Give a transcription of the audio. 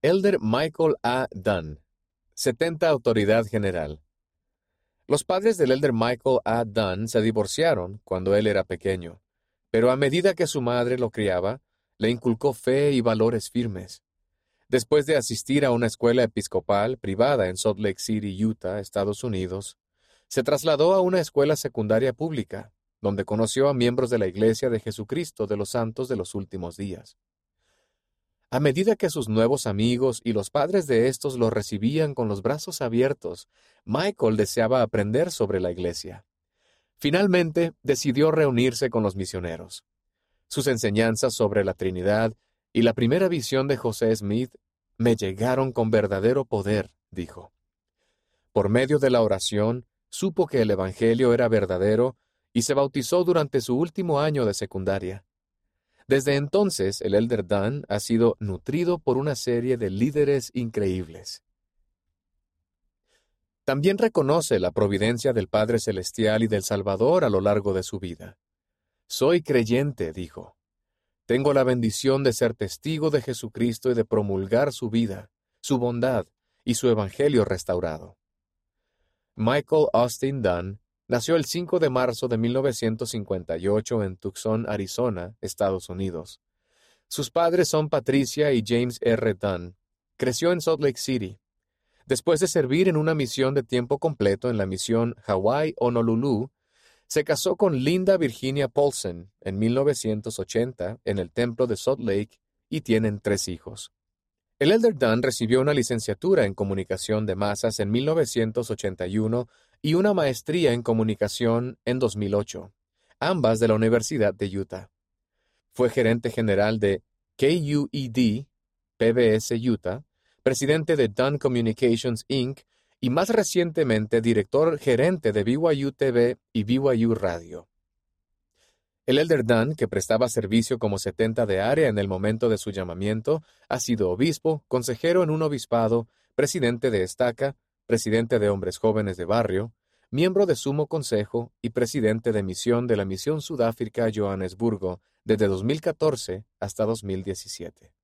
Elder Michael A. Dunn, 70 Autoridad General. Los padres del elder Michael A. Dunn se divorciaron cuando él era pequeño, pero a medida que su madre lo criaba, le inculcó fe y valores firmes. Después de asistir a una escuela episcopal privada en Salt Lake City, Utah, Estados Unidos, se trasladó a una escuela secundaria pública, donde conoció a miembros de la Iglesia de Jesucristo de los Santos de los Últimos Días. A medida que sus nuevos amigos y los padres de estos lo recibían con los brazos abiertos, Michael deseaba aprender sobre la iglesia. Finalmente, decidió reunirse con los misioneros. Sus enseñanzas sobre la Trinidad y la primera visión de José Smith me llegaron con verdadero poder, dijo. Por medio de la oración, supo que el Evangelio era verdadero y se bautizó durante su último año de secundaria. Desde entonces, el Elder Dan ha sido nutrido por una serie de líderes increíbles. También reconoce la providencia del Padre Celestial y del Salvador a lo largo de su vida. Soy creyente, dijo. Tengo la bendición de ser testigo de Jesucristo y de promulgar su vida, su bondad y su Evangelio restaurado. Michael Austin Dunn Nació el 5 de marzo de 1958 en Tucson, Arizona, Estados Unidos. Sus padres son Patricia y James R. Dunn. Creció en Salt Lake City. Después de servir en una misión de tiempo completo en la misión Hawaii Honolulu, se casó con Linda Virginia Paulsen en 1980 en el templo de Salt Lake y tienen tres hijos. El Elder Dunn recibió una licenciatura en comunicación de masas en 1981 y una maestría en comunicación en 2008, ambas de la Universidad de Utah. Fue gerente general de KUED, PBS Utah, presidente de Dunn Communications Inc. y más recientemente director gerente de BYU TV y BYU Radio. El Elder Dunn, que prestaba servicio como 70 de área en el momento de su llamamiento, ha sido obispo, consejero en un obispado, presidente de estaca, presidente de Hombres Jóvenes de Barrio, miembro de Sumo Consejo y presidente de misión de la Misión Sudáfrica Johannesburgo desde 2014 hasta 2017.